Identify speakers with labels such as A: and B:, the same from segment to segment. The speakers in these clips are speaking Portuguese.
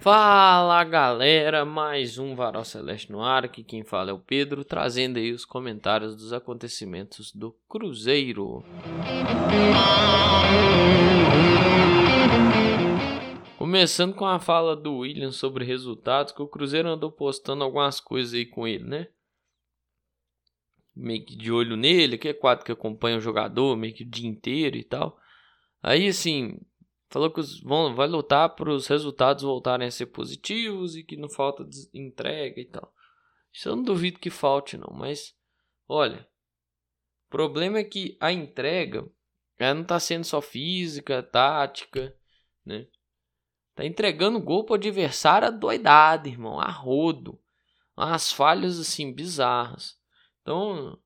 A: Fala galera, mais um Varal Celeste no ar. Aqui quem fala é o Pedro, trazendo aí os comentários dos acontecimentos do Cruzeiro. Começando com a fala do William sobre resultados, que o Cruzeiro andou postando algumas coisas aí com ele, né? Meio que de olho nele, que é quadro que acompanha o jogador, meio que o dia inteiro e tal. Aí assim, falou que vão, vai lutar para os resultados voltarem a ser positivos e que não falta entrega e tal. Isso eu não duvido que falte, não, mas olha, o problema é que a entrega ela não está sendo só física, tática, né? Tá entregando gol pro adversário a doidada, irmão, a rodo. Umas falhas assim bizarras. Então,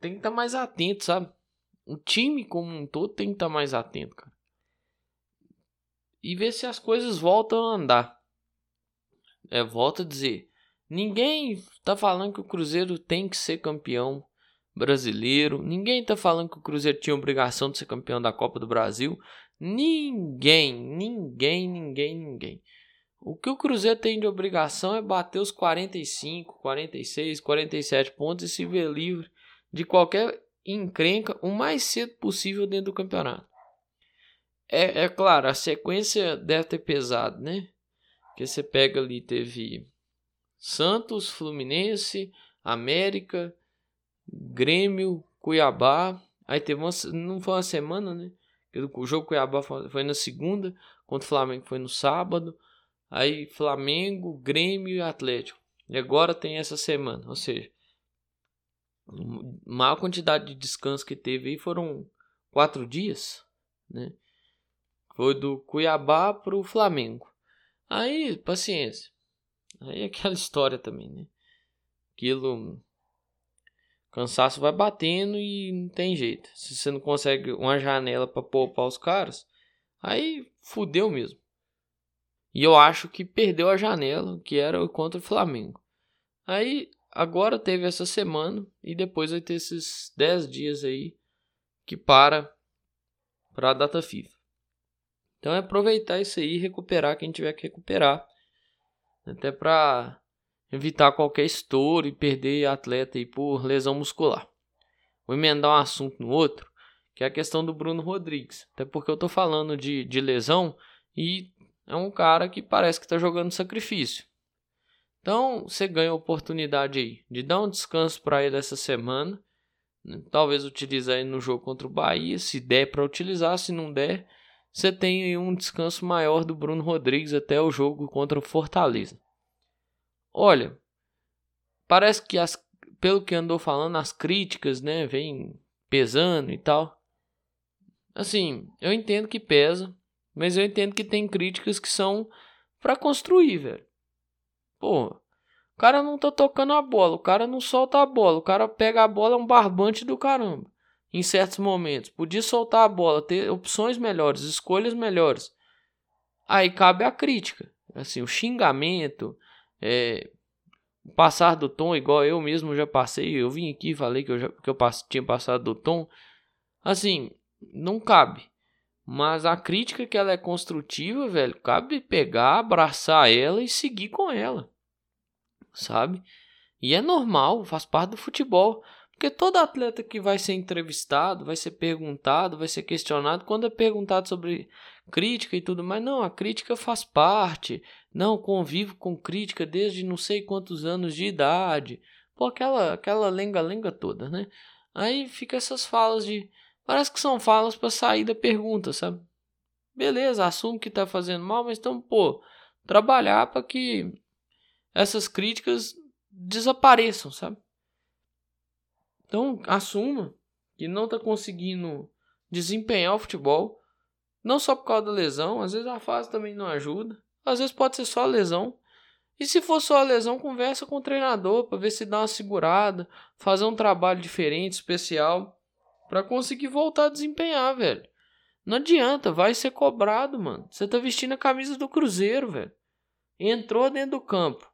A: tem que estar tá mais atento, sabe? O time como um todo tem que estar tá mais atento, cara e ver se as coisas voltam a andar. É, volto a dizer, ninguém tá falando que o Cruzeiro tem que ser campeão brasileiro, ninguém tá falando que o Cruzeiro tinha obrigação de ser campeão da Copa do Brasil, ninguém, ninguém, ninguém, ninguém. O que o Cruzeiro tem de obrigação é bater os 45, 46, 47 pontos e se ver livre de qualquer encrenca o mais cedo possível dentro do campeonato. É, é claro, a sequência deve ter pesado, né? Porque você pega ali, teve Santos, Fluminense, América, Grêmio, Cuiabá. Aí teve uma. Não foi uma semana, né? O jogo Cuiabá foi na segunda, contra o Flamengo foi no sábado. Aí Flamengo, Grêmio e Atlético. E agora tem essa semana. Ou seja, a maior quantidade de descanso que teve aí foram quatro dias, né? Foi do Cuiabá pro Flamengo. Aí, paciência. Aí é aquela história também, né? Aquilo. Cansaço vai batendo e não tem jeito. Se você não consegue uma janela para poupar os caras, aí fudeu mesmo. E eu acho que perdeu a janela, que era contra o Flamengo. Aí, agora teve essa semana e depois vai ter esses 10 dias aí que para para a data FIFA. Então é aproveitar isso aí e recuperar quem tiver que recuperar. Até para evitar qualquer estouro e perder atleta aí por lesão muscular. Vou emendar um assunto no outro, que é a questão do Bruno Rodrigues. Até porque eu tô falando de, de lesão e é um cara que parece que está jogando sacrifício. Então você ganha a oportunidade aí de dar um descanso para ele essa semana. Né? Talvez utilizar ele no jogo contra o Bahia, se der para utilizar, se não der, você tem um descanso maior do Bruno Rodrigues até o jogo contra o Fortaleza. Olha, parece que as, pelo que andou falando, as críticas, né, vem pesando e tal. Assim, eu entendo que pesa, mas eu entendo que tem críticas que são para construir, velho. Pô, o cara não tá tocando a bola, o cara não solta a bola, o cara pega a bola é um barbante do caramba em certos momentos. Podia soltar a bola, ter opções melhores, escolhas melhores. Aí cabe a crítica, assim, o xingamento, é, passar do tom, igual eu mesmo já passei. Eu vim aqui e falei que eu, já, que eu tinha passado do tom. Assim, não cabe. Mas a crítica que ela é construtiva, velho, cabe pegar, abraçar ela e seguir com ela. Sabe? E é normal, faz parte do futebol. Porque todo atleta que vai ser entrevistado, vai ser perguntado, vai ser questionado, quando é perguntado sobre crítica e tudo mais, não, a crítica faz parte. Não, convivo com crítica desde não sei quantos anos de idade. Pô, aquela aquela lenga-lenga toda, né? Aí fica essas falas de parece que são falas para sair da pergunta, sabe? Beleza, assumo que tá fazendo mal, mas então, pô, trabalhar para que essas críticas desapareçam, sabe? Então, assuma que não está conseguindo desempenhar o futebol, não só por causa da lesão, às vezes a fase também não ajuda, às vezes pode ser só a lesão. E se for só a lesão, conversa com o treinador para ver se dá uma segurada, fazer um trabalho diferente, especial, para conseguir voltar a desempenhar, velho. Não adianta, vai ser cobrado, mano. Você tá vestindo a camisa do Cruzeiro, velho. Entrou dentro do campo.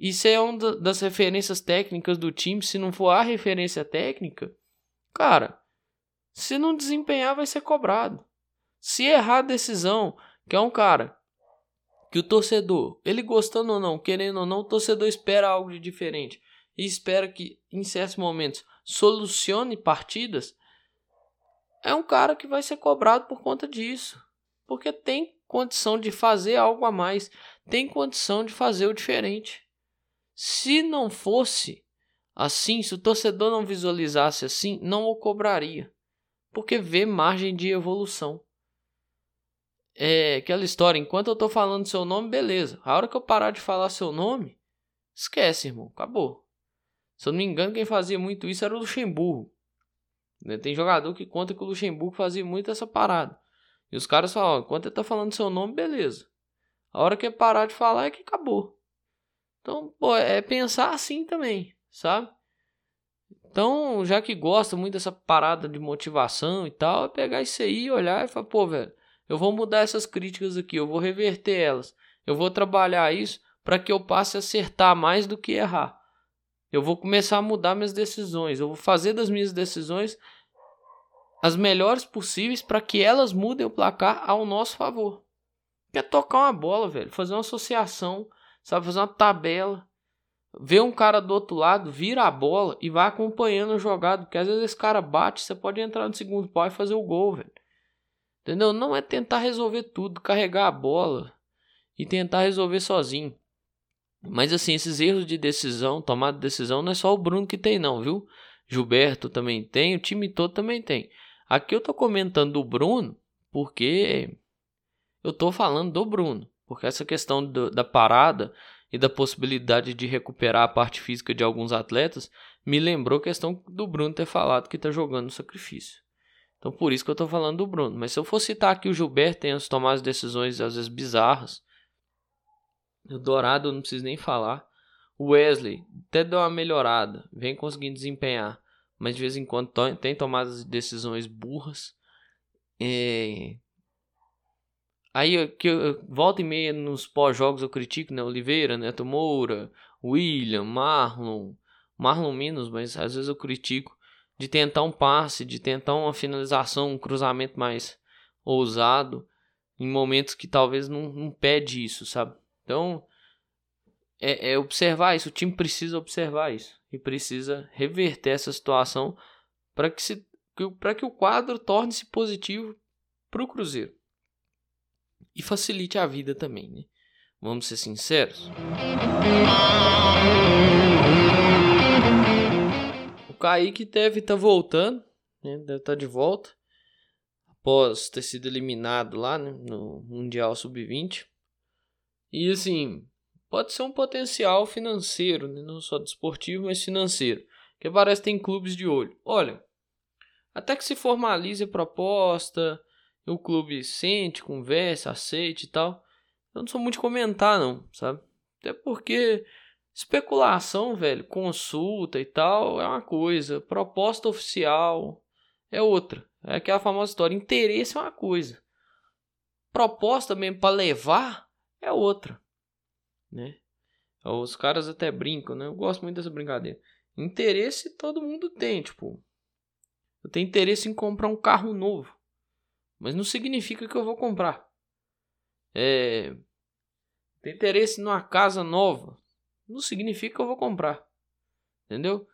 A: Isso é uma das referências técnicas do time. Se não for a referência técnica, cara, se não desempenhar, vai ser cobrado. Se errar a decisão, que é um cara que o torcedor, ele gostando ou não, querendo ou não, o torcedor espera algo de diferente e espera que em certos momentos solucione partidas, é um cara que vai ser cobrado por conta disso, porque tem condição de fazer algo a mais, tem condição de fazer o diferente. Se não fosse assim, se o torcedor não visualizasse assim, não o cobraria, porque vê margem de evolução é aquela história, enquanto eu tô falando seu nome, beleza. A hora que eu parar de falar seu nome, esquece, irmão, acabou. Se eu não me engano, quem fazia muito isso era o Luxemburgo. Né, tem jogador que conta que o Luxemburgo fazia muito essa parada. E os caras falam, enquanto ele tá falando seu nome, beleza. A hora que parar de falar é que acabou. Então, pô, é pensar assim também, sabe? Então, já que gosta muito dessa parada de motivação e tal, é pegar isso aí, olhar e falar, pô, velho, eu vou mudar essas críticas aqui, eu vou reverter elas. Eu vou trabalhar isso para que eu passe a acertar mais do que errar. Eu vou começar a mudar minhas decisões. Eu vou fazer das minhas decisões as melhores possíveis para que elas mudem o placar ao nosso favor. Quer tocar uma bola, velho, fazer uma associação, sabe, fazer uma tabela, ver um cara do outro lado, vira a bola e vai acompanhando o jogado, porque às vezes esse cara bate, você pode entrar no segundo pau e fazer o gol, velho. Entendeu? Não é tentar resolver tudo, carregar a bola e tentar resolver sozinho. Mas assim, esses erros de decisão, tomada de decisão, não é só o Bruno que tem, não, viu? Gilberto também tem, o time todo também tem. Aqui eu tô comentando do Bruno porque eu tô falando do Bruno. Porque essa questão do, da parada e da possibilidade de recuperar a parte física de alguns atletas me lembrou a questão do Bruno ter falado que tá jogando no sacrifício. Então por isso que eu estou falando do Bruno. Mas se eu for citar aqui o Gilberto, tem as tomadas decisões às vezes bizarras. O Dourado não preciso nem falar. O Wesley até deu uma melhorada, vem conseguindo desempenhar, mas de vez em quando tem tomadas de decisões burras. É... Aí que eu, volta e meia nos pós-jogos eu critico, né? Oliveira, Neto Moura, William, Marlon, Marlon menos, mas às vezes eu critico de tentar um passe, de tentar uma finalização, um cruzamento mais ousado, em momentos que talvez não, não pede isso, sabe? Então, é, é, observar isso, o time precisa observar isso e precisa reverter essa situação para que, se, para que o quadro torne-se positivo para o Cruzeiro e facilite a vida também, né? Vamos ser sinceros. Kaique deve estar tá voltando, né? deve estar tá de volta, após ter sido eliminado lá né? no Mundial Sub-20. E assim, pode ser um potencial financeiro, né? não só desportivo, mas financeiro. Que parece que tem clubes de olho. Olha, até que se formalize a proposta, o clube sente, conversa, aceite e tal. Eu não sou muito de comentar, não, sabe? Até porque Especulação, velho, consulta e tal é uma coisa, proposta oficial é outra. É aquela famosa história, interesse é uma coisa. Proposta mesmo para levar é outra, né? Os caras até brincam, né? Eu gosto muito dessa brincadeira. Interesse todo mundo tem, tipo, eu tenho interesse em comprar um carro novo, mas não significa que eu vou comprar. É, tem interesse numa casa nova, não significa que eu vou comprar. Entendeu? Ou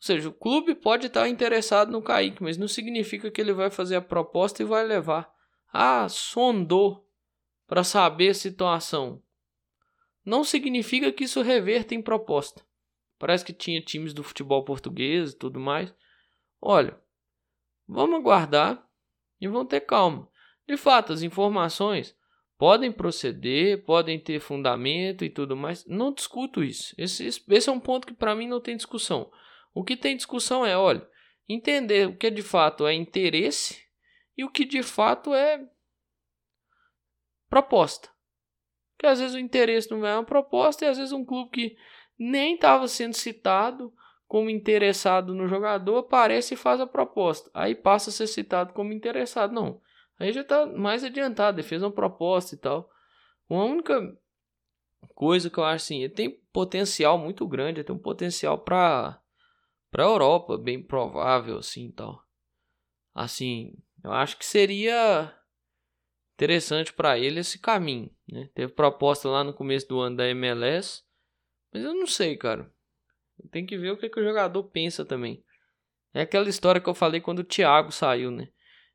A: seja, o clube pode estar interessado no Kaique, mas não significa que ele vai fazer a proposta e vai levar. Ah, sondou para saber a situação. Não significa que isso reverta em proposta. Parece que tinha times do futebol português e tudo mais. Olha, vamos aguardar e vamos ter calma. De fato, as informações podem proceder, podem ter fundamento e tudo mais. Não discuto isso. Esse, esse é um ponto que para mim não tem discussão. O que tem discussão é, olha, entender o que de fato é interesse e o que de fato é proposta. Que às vezes o interesse não é uma proposta e às vezes um clube que nem estava sendo citado como interessado no jogador aparece e faz a proposta. Aí passa a ser citado como interessado. Não. Aí já tá mais adiantado, ele fez uma proposta e tal. Uma única coisa que eu acho assim, ele tem potencial muito grande, ele tem um potencial para para Europa, bem provável assim, tal. Assim, eu acho que seria interessante para ele esse caminho. Né? Teve proposta lá no começo do ano da MLS, mas eu não sei, cara. Tem que ver o que, que o jogador pensa também. É aquela história que eu falei quando o Thiago saiu, né?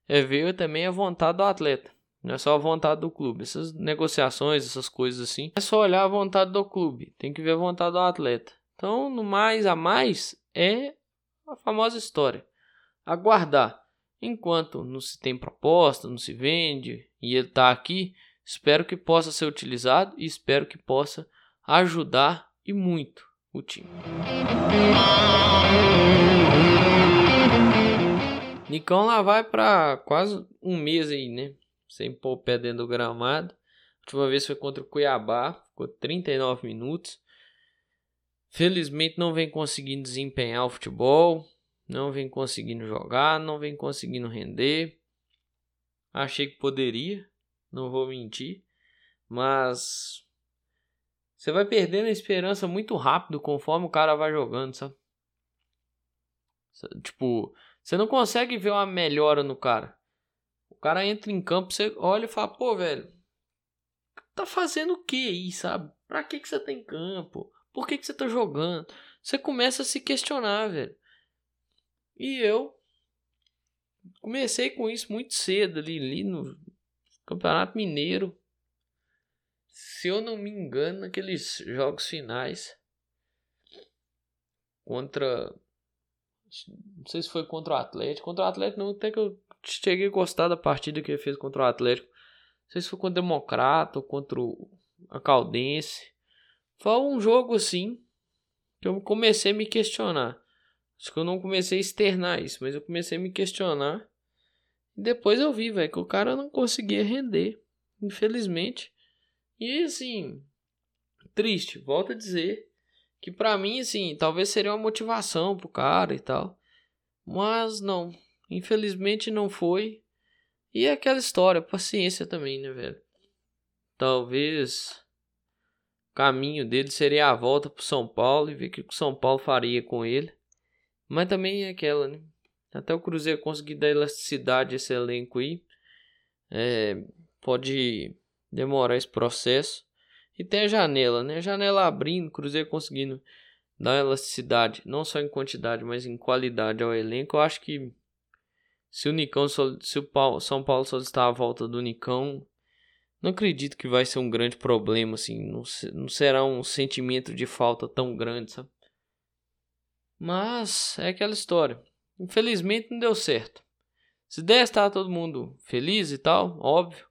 A: É ver também a vontade do atleta. Não é só a vontade do clube. Essas negociações, essas coisas assim. É só olhar a vontade do clube. Tem que ver a vontade do atleta. Então, no mais a mais, é a famosa história. Aguardar. Enquanto não se tem proposta, não se vende e ele está aqui, espero que possa ser utilizado e espero que possa ajudar e muito o time. Nicão lá vai para quase um mês aí, né? Sem pôr o pé dentro do gramado. A última vez foi contra o Cuiabá, ficou 39 minutos. Felizmente não vem conseguindo desempenhar o futebol, não vem conseguindo jogar, não vem conseguindo render. Achei que poderia, não vou mentir, mas você vai perdendo a esperança muito rápido conforme o cara vai jogando, sabe? Tipo, você não consegue ver uma melhora no cara. O cara entra em campo, você olha e fala, pô, velho, tá fazendo o que aí, sabe? Pra que, que você tá em campo? Por que, que você tá jogando? Você começa a se questionar, velho. E eu comecei com isso muito cedo ali, ali no Campeonato Mineiro. Se eu não me engano, naqueles jogos finais contra não sei se foi contra o Atlético. Contra o Atlético não, até que eu cheguei a gostar da partida que ele fez contra o Atlético. Não sei se foi contra o Democrata ou contra o, a Caldense. Foi um jogo assim que eu comecei a me questionar. Acho que eu não comecei a externar isso, mas eu comecei a me questionar. Depois eu vi, velho, que o cara não conseguia render, infelizmente. E assim, triste, volto a dizer que para mim assim, talvez seria uma motivação pro cara e tal. Mas não, infelizmente não foi. E é aquela história, paciência também, né, velho? Talvez o caminho dele seria a volta pro São Paulo e ver o que o São Paulo faria com ele. Mas também é aquela, né? Até o Cruzeiro conseguir dar elasticidade a esse elenco aí. É, pode demorar esse processo. E tem a janela, né? A janela abrindo, Cruzeiro conseguindo dar elasticidade, não só em quantidade, mas em qualidade ao elenco. Eu acho que se o Nicão, se o São Paulo solicitar a volta do Nicão, não acredito que vai ser um grande problema, assim. Não, não será um sentimento de falta tão grande, sabe? Mas é aquela história. Infelizmente não deu certo. Se der estar todo mundo feliz e tal, óbvio.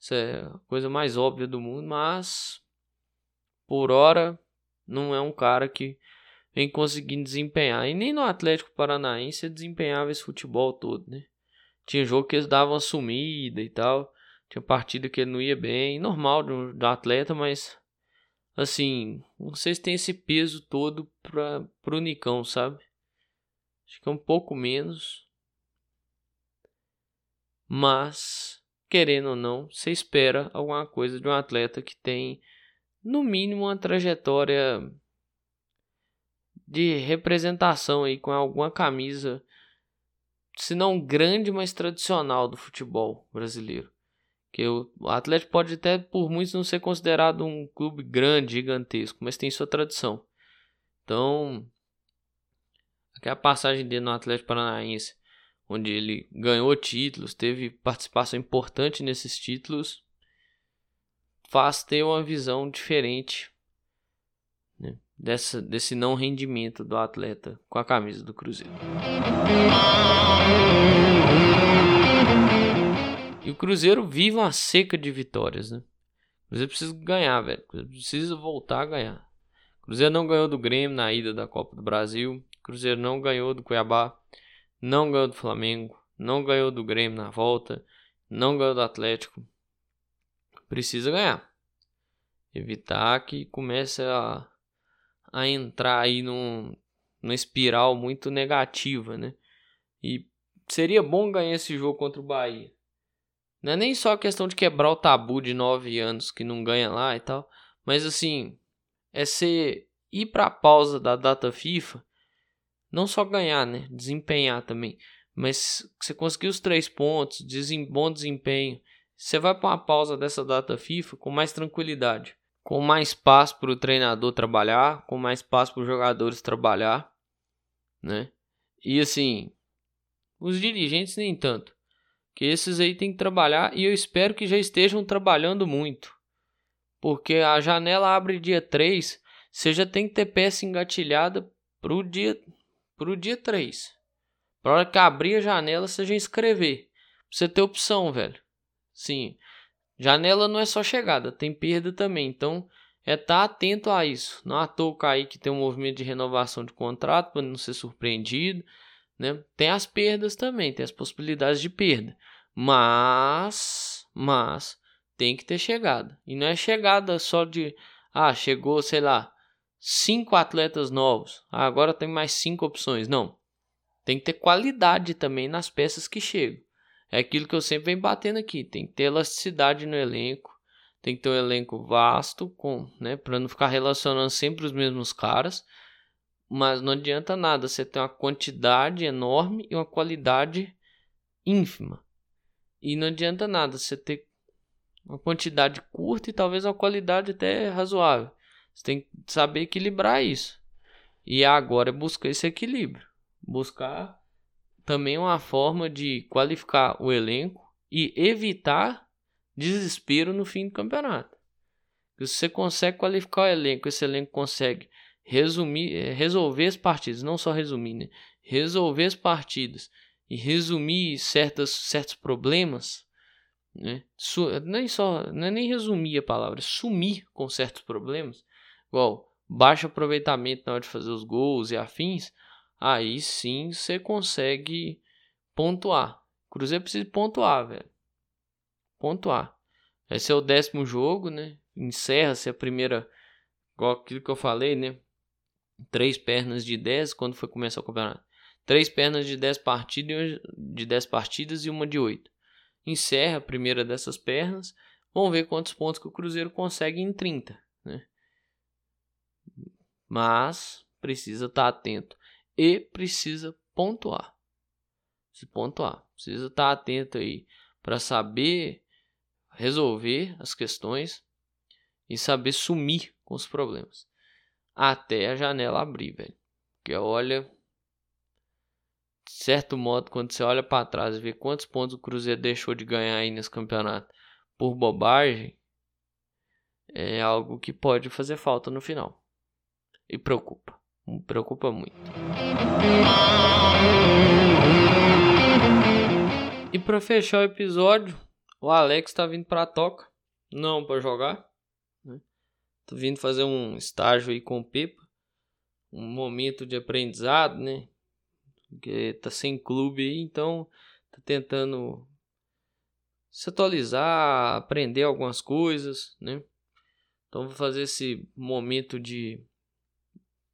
A: Isso é a coisa mais óbvia do mundo, mas por hora não é um cara que vem conseguindo desempenhar. E nem no Atlético Paranaense desempenhava esse futebol todo, né? Tinha jogo que eles davam sumida e tal. Tinha partida que ele não ia bem. Normal do, do atleta, mas assim, não sei se tem esse peso todo para pro Nicão, sabe? Acho que é um pouco menos. Mas, querendo ou não, você espera alguma coisa de um atleta que tem, no mínimo, uma trajetória de representação aí com alguma camisa, se não grande, mas tradicional do futebol brasileiro. Que o Atlético pode até por muitos não ser considerado um clube grande, gigantesco, mas tem sua tradição. Então, aquela passagem dele no Atlético Paranaense, onde ele ganhou títulos, teve participação importante nesses títulos, faz ter uma visão diferente né, dessa, desse não rendimento do atleta com a camisa do Cruzeiro. E o Cruzeiro vive uma seca de vitórias, né? O Cruzeiro precisa ganhar, velho. Precisa voltar a ganhar. O Cruzeiro não ganhou do Grêmio na ida da Copa do Brasil. O Cruzeiro não ganhou do Cuiabá. Não ganhou do Flamengo. Não ganhou do Grêmio na volta. Não ganhou do Atlético. Precisa ganhar. Evitar que comece a, a entrar aí num, numa espiral muito negativa, né? E seria bom ganhar esse jogo contra o Bahia. Não é nem só questão de quebrar o tabu de nove anos que não ganha lá e tal. Mas assim, é ser ir pra pausa da data FIFA. Não só ganhar, né? Desempenhar também. Mas você conseguir os três pontos, desem, bom desempenho. você vai para uma pausa dessa data FIFA com mais tranquilidade, com mais paz para o treinador trabalhar, com mais paz para os jogadores trabalhar, né? E assim, os dirigentes nem tanto, que esses aí tem que trabalhar e eu espero que já estejam trabalhando muito, porque a janela abre dia 3, você já tem que ter peça engatilhada pro dia pro dia 3. Pra hora que abrir a janela, você já inscrever. Pra você ter opção, velho. Sim. Janela não é só chegada, tem perda também. Então, é estar tá atento a isso. Não à toa cair que tem um movimento de renovação de contrato para não ser surpreendido. Né? Tem as perdas também, tem as possibilidades de perda. Mas, mas, tem que ter chegada. E não é chegada só de, ah, chegou, sei lá, cinco atletas novos. Ah, agora tem mais cinco opções. Não. Tem que ter qualidade também nas peças que chegam. É aquilo que eu sempre venho batendo aqui. Tem que ter elasticidade no elenco. Tem que ter um elenco vasto, com, né, para não ficar relacionando sempre os mesmos caras. Mas não adianta nada você ter uma quantidade enorme e uma qualidade ínfima. E não adianta nada você ter uma quantidade curta e talvez uma qualidade até razoável. Você tem que saber equilibrar isso. E agora é buscar esse equilíbrio. Buscar também uma forma de qualificar o elenco e evitar desespero no fim do campeonato. Se você consegue qualificar o elenco, esse elenco consegue resumir, eh, resolver as partidas, não só resumir, né? resolver as partidas e resumir certas, certos problemas, né? Su nem só, não é nem resumir a palavra, é sumir com certos problemas, igual baixo aproveitamento na hora de fazer os gols e afins, aí sim você consegue pontuar. Cruzeiro precisa pontuar, velho. Pontuar. Esse é o décimo jogo, né? Encerra-se a primeira. Igual aquilo que eu falei, né? Três pernas de 10 quando foi começar o campeonato. Três pernas de 10 partidas, de 10 partidas e uma de 8. Encerra a primeira dessas pernas. Vamos ver quantos pontos que o Cruzeiro consegue em 30, né? Mas precisa estar tá atento e precisa pontuar. Se pontuar, precisa estar atento aí para saber resolver as questões e saber sumir com os problemas até a janela abrir, velho. Porque olha, de certo modo, quando você olha para trás e vê quantos pontos o Cruzeiro deixou de ganhar aí nesse campeonato por bobagem, é algo que pode fazer falta no final. E preocupa. Me preocupa muito. E para fechar o episódio, o Alex tá vindo pra toca. Não para jogar. Né? Tô vindo fazer um estágio aí com o Pepa. Um momento de aprendizado, né? Porque tá sem clube aí, então tá tentando se atualizar, aprender algumas coisas, né? Então vou fazer esse momento de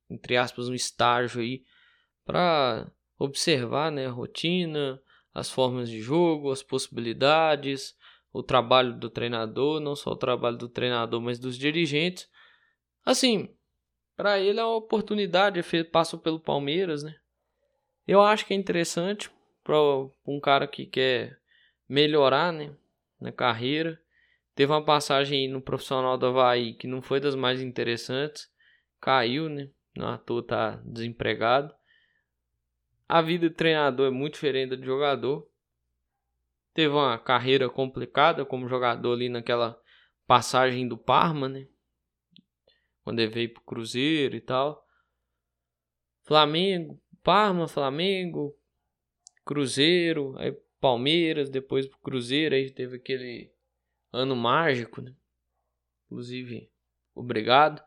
A: entre aspas, um estágio aí para observar né, a rotina, as formas de jogo, as possibilidades, o trabalho do treinador, não só o trabalho do treinador, mas dos dirigentes. Assim, para ele é uma oportunidade, passa pelo Palmeiras, né? Eu acho que é interessante para um cara que quer melhorar, né, na carreira. Teve uma passagem no profissional do Havaí que não foi das mais interessantes, caiu, né? Não à toa tá desempregado. A vida de treinador é muito diferente da de jogador. Teve uma carreira complicada como jogador ali naquela passagem do Parma, né? Quando ele veio pro Cruzeiro e tal. Flamengo, Parma, Flamengo, Cruzeiro, aí Palmeiras, depois pro Cruzeiro, aí teve aquele ano mágico, né? Inclusive, obrigado.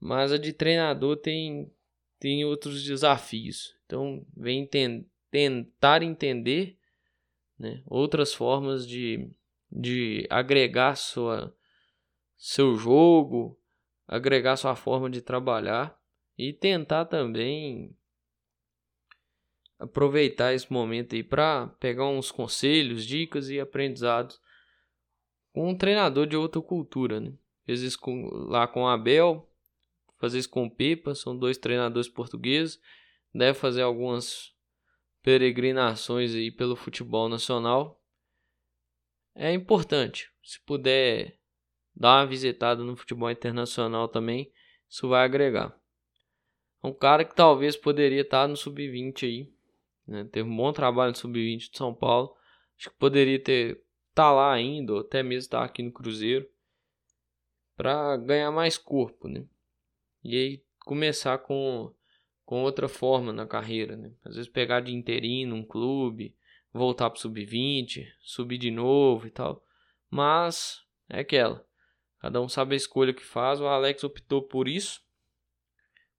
A: Mas a de treinador tem, tem outros desafios. Então, vem ten, tentar entender né, outras formas de, de agregar sua, seu jogo, agregar sua forma de trabalhar e tentar também aproveitar esse momento aí para pegar uns conselhos, dicas e aprendizados com um treinador de outra cultura, né? Fiz isso com, lá com o Abel, fazer isso com o Pipa, são dois treinadores portugueses, deve fazer algumas peregrinações aí pelo futebol nacional. é importante. Se puder dar uma visitada no futebol internacional também, isso vai agregar. Um cara que talvez poderia estar no sub-20 aí, né? Teve um bom trabalho no sub-20 de São Paulo. Acho que poderia ter tá lá ainda, ou até mesmo estar tá aqui no Cruzeiro, para ganhar mais corpo, né? E aí começar com, com outra forma na carreira, né? Às vezes pegar de interino um clube, voltar pro sub-20, subir de novo e tal. Mas é aquela. Cada um sabe a escolha que faz. O Alex optou por isso.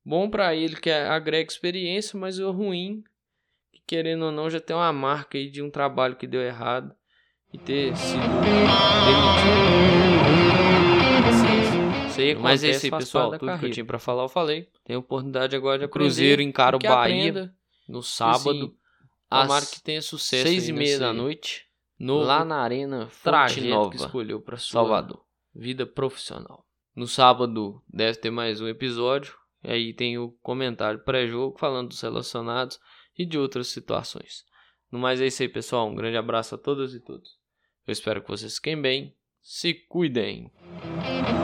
A: Bom para ele que agrega experiência, mas o ruim, que querendo ou não, já tem uma marca aí de um trabalho que deu errado e ter sido demitido. Mas esse aí, pessoal, tudo que eu tinha pra falar, eu falei. Tem oportunidade agora de aprender. Cruzeiro encara o Bahia no sábado. Tomara que tenha sucesso. Seis e meia da noite. Novo, lá na Arena Fonte Nova. que escolheu pra sua Salvador. vida profissional. No sábado deve ter mais um episódio. E aí tem o comentário pré-jogo falando dos relacionados e de outras situações. No mais é isso aí, pessoal. Um grande abraço a todas e todos. Eu espero que vocês fiquem bem. Se cuidem.